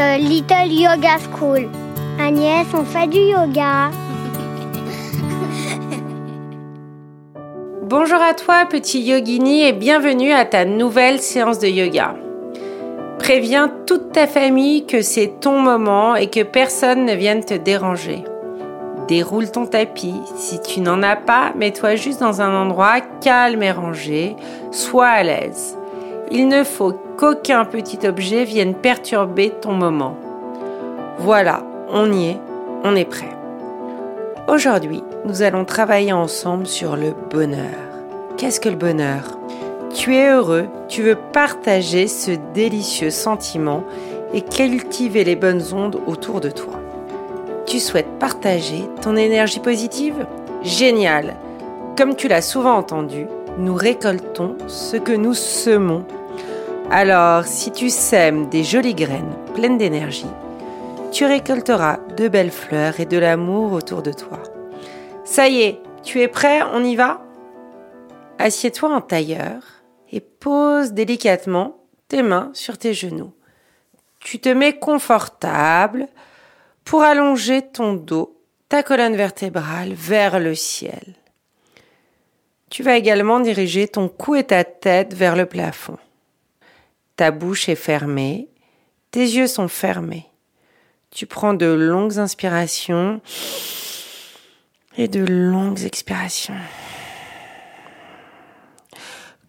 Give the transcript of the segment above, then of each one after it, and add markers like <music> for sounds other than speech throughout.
the Little Yoga School. Agnès, on fait du yoga. <laughs> Bonjour à toi, petit yogini, et bienvenue à ta nouvelle séance de yoga. Préviens toute ta famille que c'est ton moment et que personne ne vienne te déranger. Déroule ton tapis. Si tu n'en as pas, mets-toi juste dans un endroit calme et rangé. Sois à l'aise. Il ne faut qu'aucun petit objet vienne perturber ton moment. Voilà, on y est, on est prêt. Aujourd'hui, nous allons travailler ensemble sur le bonheur. Qu'est-ce que le bonheur? Tu es heureux, tu veux partager ce délicieux sentiment et cultiver les bonnes ondes autour de toi. Tu souhaites partager ton énergie positive? Génial Comme tu l'as souvent entendu, nous récoltons ce que nous semons. Alors, si tu sèmes des jolies graines pleines d'énergie, tu récolteras de belles fleurs et de l'amour autour de toi. Ça y est, tu es prêt On y va? Assieds-toi en tailleur et pose délicatement tes mains sur tes genoux. Tu te mets confortable pour allonger ton dos, ta colonne vertébrale vers le ciel. Tu vas également diriger ton cou et ta tête vers le plafond. Ta bouche est fermée, tes yeux sont fermés. Tu prends de longues inspirations et de longues expirations.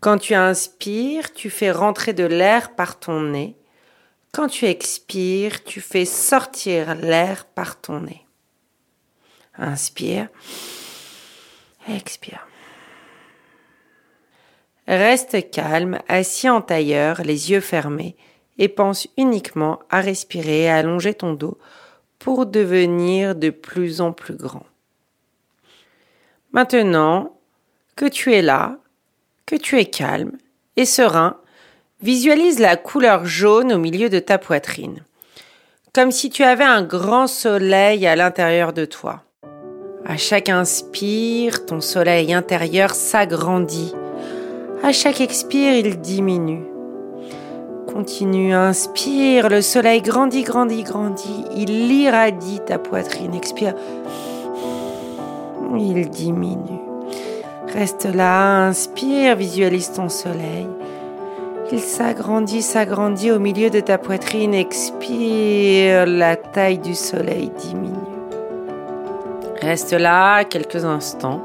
Quand tu inspires, tu fais rentrer de l'air par ton nez. Quand tu expires, tu fais sortir l'air par ton nez. Inspire. Expire. Reste calme, assis en tailleur, les yeux fermés, et pense uniquement à respirer et à allonger ton dos pour devenir de plus en plus grand. Maintenant que tu es là, que tu es calme et serein, visualise la couleur jaune au milieu de ta poitrine, comme si tu avais un grand soleil à l'intérieur de toi. À chaque inspire, ton soleil intérieur s'agrandit. À chaque expire, il diminue. Continue, inspire, le soleil grandit, grandit, grandit. Il irradie ta poitrine. Expire, il diminue. Reste là, inspire, visualise ton soleil. Il s'agrandit, s'agrandit au milieu de ta poitrine. Expire, la taille du soleil diminue. Reste là quelques instants.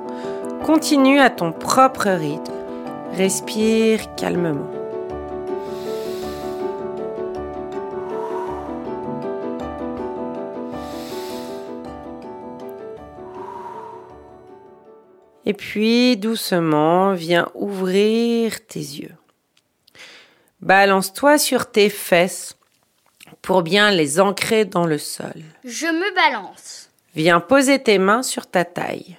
Continue à ton propre rythme. Respire calmement. Et puis doucement, viens ouvrir tes yeux. Balance-toi sur tes fesses pour bien les ancrer dans le sol. Je me balance. Viens poser tes mains sur ta taille.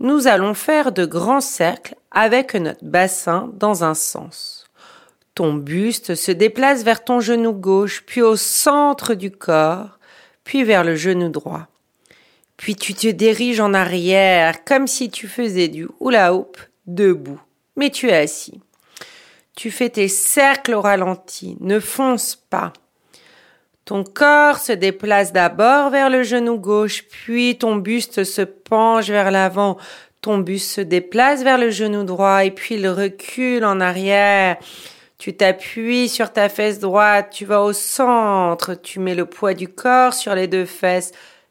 Nous allons faire de grands cercles avec notre bassin dans un sens. Ton buste se déplace vers ton genou gauche, puis au centre du corps, puis vers le genou droit. Puis tu te diriges en arrière comme si tu faisais du hula hoop debout, mais tu es assis. Tu fais tes cercles au ralenti, ne fonce pas. Ton corps se déplace d'abord vers le genou gauche, puis ton buste se penche vers l'avant, ton buste se déplace vers le genou droit et puis il recule en arrière. Tu t'appuies sur ta fesse droite, tu vas au centre, tu mets le poids du corps sur les deux fesses,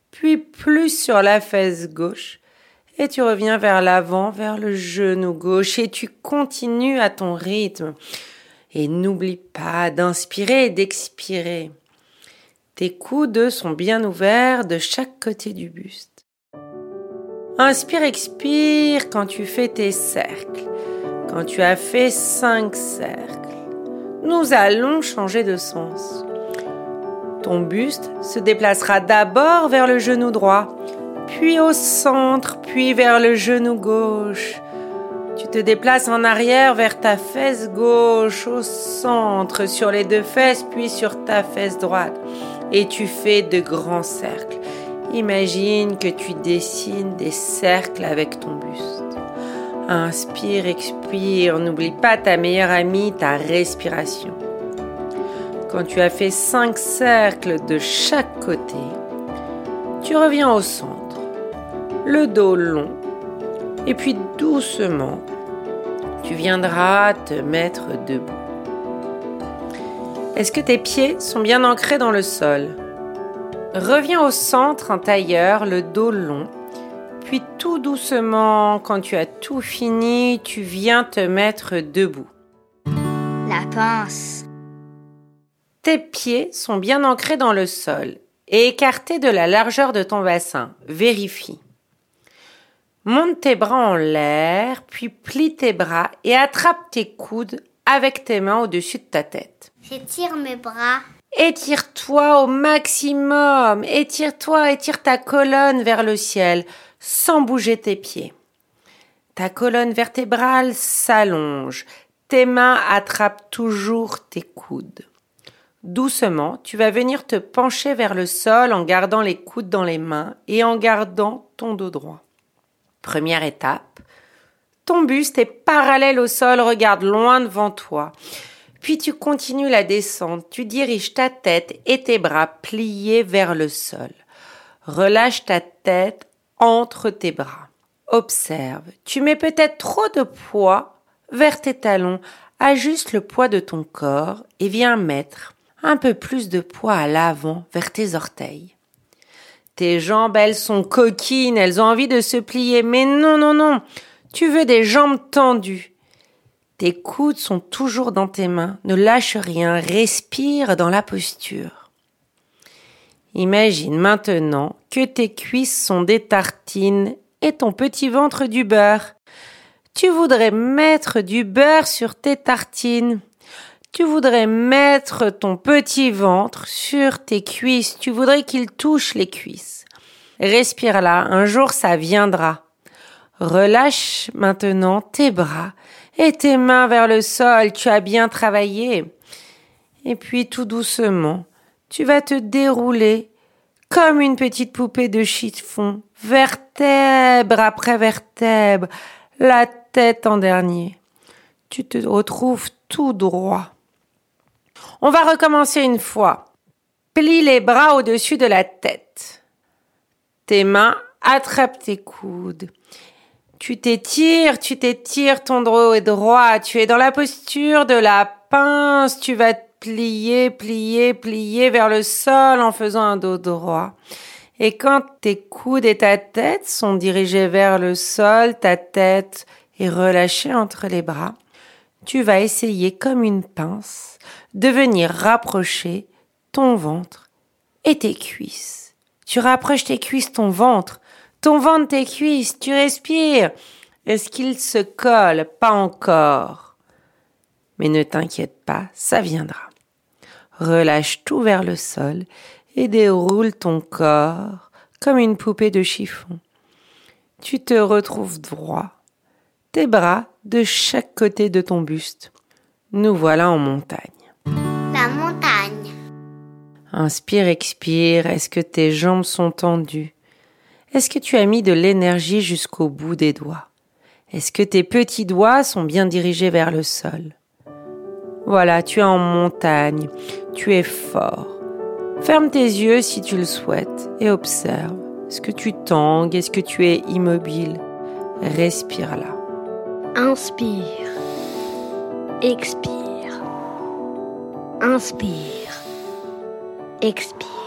puis plus sur la fesse gauche, et tu reviens vers l'avant, vers le genou gauche, et tu continues à ton rythme. Et n'oublie pas d'inspirer et d'expirer. Tes coudes sont bien ouverts de chaque côté du buste. Inspire, expire quand tu fais tes cercles. Quand tu as fait cinq cercles, nous allons changer de sens. Ton buste se déplacera d'abord vers le genou droit, puis au centre, puis vers le genou gauche. Tu te déplaces en arrière vers ta fesse gauche, au centre, sur les deux fesses, puis sur ta fesse droite. Et tu fais de grands cercles. Imagine que tu dessines des cercles avec ton buste. Inspire, expire, n'oublie pas ta meilleure amie, ta respiration. Quand tu as fait cinq cercles de chaque côté, tu reviens au centre, le dos long, et puis doucement, tu viendras te mettre debout. Est-ce que tes pieds sont bien ancrés dans le sol? Reviens au centre en tailleur, le dos long. Puis tout doucement, quand tu as tout fini, tu viens te mettre debout. La pince. Tes pieds sont bien ancrés dans le sol et écartés de la largeur de ton bassin. Vérifie. Monte tes bras en l'air, puis plie tes bras et attrape tes coudes avec tes mains au-dessus de ta tête. J'étire mes bras. Étire-toi au maximum. Étire-toi, étire ta colonne vers le ciel sans bouger tes pieds. Ta colonne vertébrale s'allonge. Tes mains attrapent toujours tes coudes. Doucement, tu vas venir te pencher vers le sol en gardant les coudes dans les mains et en gardant ton dos droit. Première étape, ton buste est parallèle au sol, regarde loin devant toi. Puis tu continues la descente, tu diriges ta tête et tes bras pliés vers le sol. Relâche ta tête entre tes bras. Observe, tu mets peut-être trop de poids vers tes talons, ajuste le poids de ton corps et viens mettre un peu plus de poids à l'avant vers tes orteils. Tes jambes, elles sont coquines, elles ont envie de se plier, mais non, non, non, tu veux des jambes tendues. Tes coudes sont toujours dans tes mains. Ne lâche rien. Respire dans la posture. Imagine maintenant que tes cuisses sont des tartines et ton petit ventre du beurre. Tu voudrais mettre du beurre sur tes tartines. Tu voudrais mettre ton petit ventre sur tes cuisses. Tu voudrais qu'il touche les cuisses. Respire là. Un jour ça viendra. Relâche maintenant tes bras et tes mains vers le sol, tu as bien travaillé. Et puis tout doucement, tu vas te dérouler comme une petite poupée de chiffon, vertèbre après vertèbre, la tête en dernier. Tu te retrouves tout droit. On va recommencer une fois. Plie les bras au-dessus de la tête. Tes mains attrapent tes coudes tu t'étires, tu t'étires, ton dos est droit, tu es dans la posture de la pince, tu vas te plier, plier, plier vers le sol en faisant un dos droit. Et quand tes coudes et ta tête sont dirigés vers le sol, ta tête est relâchée entre les bras, tu vas essayer comme une pince de venir rapprocher ton ventre et tes cuisses. Tu rapproches tes cuisses, ton ventre, ton ventre, tes cuisses, tu respires. Est-ce qu'il se colle? Pas encore. Mais ne t'inquiète pas, ça viendra. Relâche tout vers le sol et déroule ton corps comme une poupée de chiffon. Tu te retrouves droit, tes bras de chaque côté de ton buste. Nous voilà en montagne. La montagne. Inspire, expire. Est-ce que tes jambes sont tendues? Est-ce que tu as mis de l'énergie jusqu'au bout des doigts? Est-ce que tes petits doigts sont bien dirigés vers le sol? Voilà, tu es en montagne, tu es fort. Ferme tes yeux si tu le souhaites et observe. Est-ce que tu tangues Est-ce que tu es immobile Respire là. Inspire. Expire. Inspire. Expire.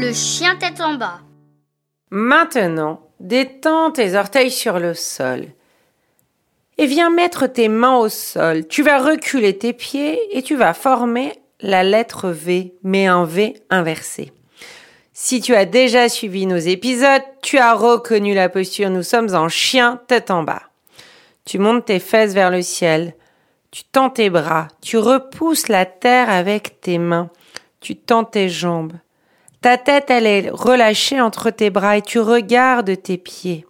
Le chien tête en bas. Maintenant, détends tes orteils sur le sol et viens mettre tes mains au sol. Tu vas reculer tes pieds et tu vas former la lettre V, mais un V inversé. Si tu as déjà suivi nos épisodes, tu as reconnu la posture. Nous sommes en chien tête en bas. Tu montes tes fesses vers le ciel. Tu tends tes bras. Tu repousses la terre avec tes mains. Tu tends tes jambes. Ta tête, elle est relâchée entre tes bras et tu regardes tes pieds.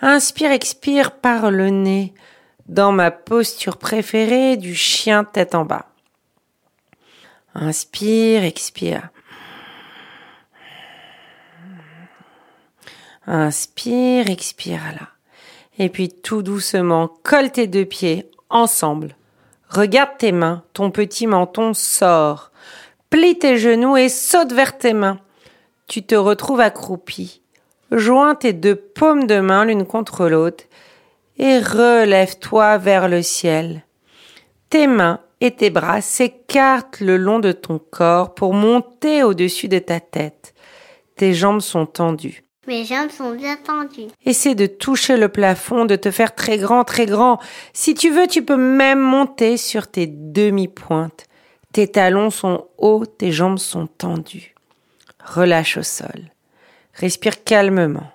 Inspire, expire par le nez dans ma posture préférée du chien tête en bas. Inspire, expire. Inspire, expire là. Et puis tout doucement, colle tes deux pieds ensemble. Regarde tes mains, ton petit menton sort. Plie tes genoux et saute vers tes mains. Tu te retrouves accroupi. Joins tes deux paumes de main l'une contre l'autre et relève-toi vers le ciel. Tes mains et tes bras s'écartent le long de ton corps pour monter au-dessus de ta tête. Tes jambes sont tendues. Mes jambes sont bien tendues. Essaie de toucher le plafond, de te faire très grand, très grand. Si tu veux, tu peux même monter sur tes demi-pointes. Tes talons sont hauts, tes jambes sont tendues. Relâche au sol. Respire calmement.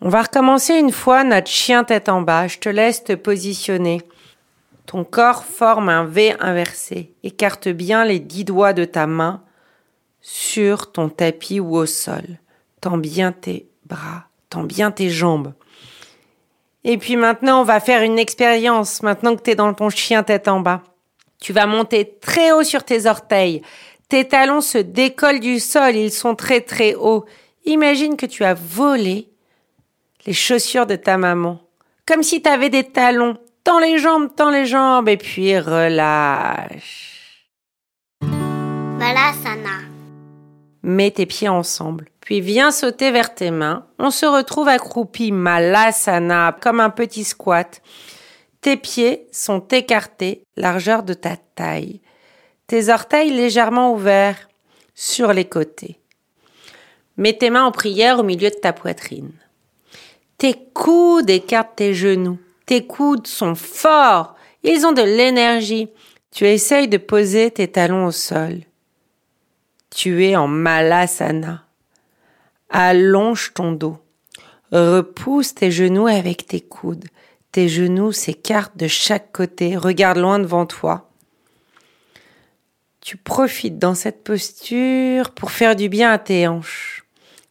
On va recommencer une fois notre chien tête en bas. Je te laisse te positionner. Ton corps forme un V inversé. Écarte bien les dix doigts de ta main sur ton tapis ou au sol. Tends bien tes bras, tends bien tes jambes. Et puis maintenant, on va faire une expérience, maintenant que tu es dans ton chien tête en bas. Tu vas monter très haut sur tes orteils. Tes talons se décollent du sol, ils sont très très hauts. Imagine que tu as volé les chaussures de ta maman. Comme si tu avais des talons. Tends les jambes, tends les jambes, et puis relâche. Malasana. Mets tes pieds ensemble. Puis viens sauter vers tes mains. On se retrouve accroupi malasana, comme un petit squat. Tes pieds sont écartés, largeur de ta taille. Tes orteils légèrement ouverts sur les côtés. Mets tes mains en prière au milieu de ta poitrine. Tes coudes écartent tes genoux. Tes coudes sont forts. Ils ont de l'énergie. Tu essayes de poser tes talons au sol. Tu es en malasana. Allonge ton dos. Repousse tes genoux avec tes coudes. Tes genoux s'écartent de chaque côté. Regarde loin devant toi. Tu profites dans cette posture pour faire du bien à tes hanches.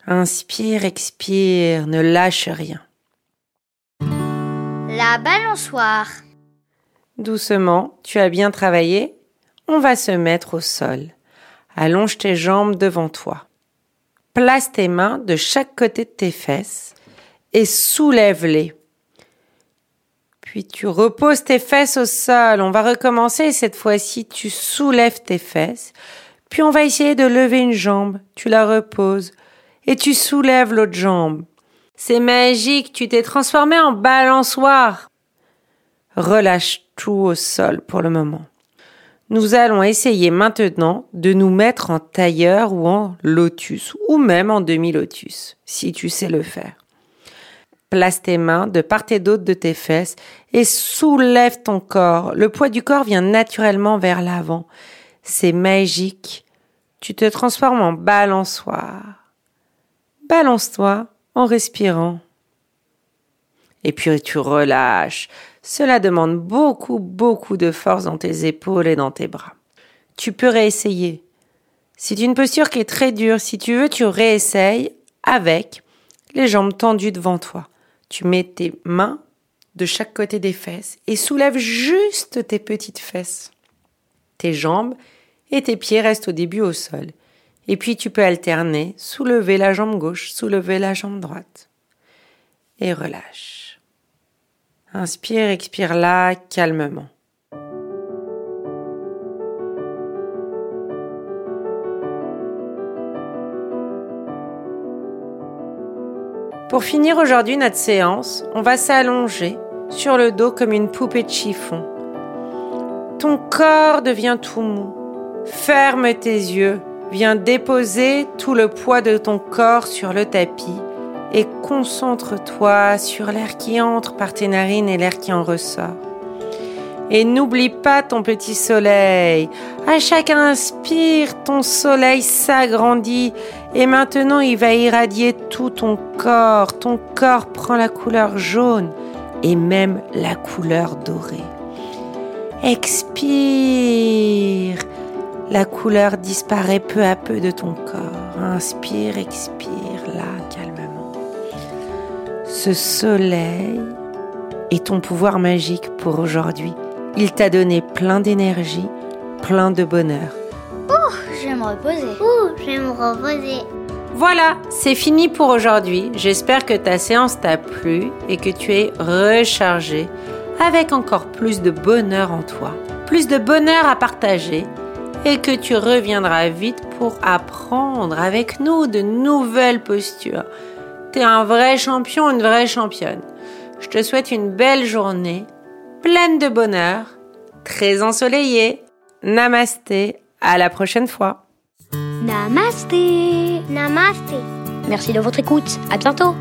Inspire, expire, ne lâche rien. La balançoire. Doucement, tu as bien travaillé. On va se mettre au sol. Allonge tes jambes devant toi. Place tes mains de chaque côté de tes fesses et soulève-les. Puis tu reposes tes fesses au sol. On va recommencer cette fois-ci. Tu soulèves tes fesses. Puis on va essayer de lever une jambe. Tu la reposes. Et tu soulèves l'autre jambe. C'est magique. Tu t'es transformé en balançoire. Relâche tout au sol pour le moment. Nous allons essayer maintenant de nous mettre en tailleur ou en lotus, ou même en demi-lotus, si tu sais le faire. Place tes mains de part et d'autre de tes fesses et soulève ton corps. Le poids du corps vient naturellement vers l'avant. C'est magique. Tu te transformes en balançoire. Balance-toi en respirant. Et puis tu relâches. Cela demande beaucoup, beaucoup de force dans tes épaules et dans tes bras. Tu peux réessayer. C'est une posture qui est très dure. Si tu veux, tu réessayes avec les jambes tendues devant toi. Tu mets tes mains de chaque côté des fesses et soulève juste tes petites fesses. Tes jambes et tes pieds restent au début au sol. Et puis tu peux alterner, soulever la jambe gauche, soulever la jambe droite. Et relâche. Inspire, expire là calmement. Pour finir aujourd'hui notre séance, on va s'allonger sur le dos comme une poupée de chiffon. Ton corps devient tout mou. Ferme tes yeux. Viens déposer tout le poids de ton corps sur le tapis et concentre-toi sur l'air qui entre par tes narines et l'air qui en ressort. Et n'oublie pas ton petit soleil. À chaque inspire, ton soleil s'agrandit et maintenant il va irradier tout ton corps. Ton corps prend la couleur jaune et même la couleur dorée. Expire. La couleur disparaît peu à peu de ton corps. Inspire, expire, là, calmement. Ce soleil est ton pouvoir magique pour aujourd'hui. Il t'a donné plein d'énergie, plein de bonheur. Ouh, je vais me reposer. Ouh, je vais me reposer. Voilà, c'est fini pour aujourd'hui. J'espère que ta séance t'a plu et que tu es rechargé avec encore plus de bonheur en toi, plus de bonheur à partager et que tu reviendras vite pour apprendre avec nous de nouvelles postures. T'es un vrai champion, une vraie championne. Je te souhaite une belle journée, pleine de bonheur, très ensoleillée. Namasté, à la prochaine fois. Namasté. Namasté. Merci de votre écoute. À bientôt.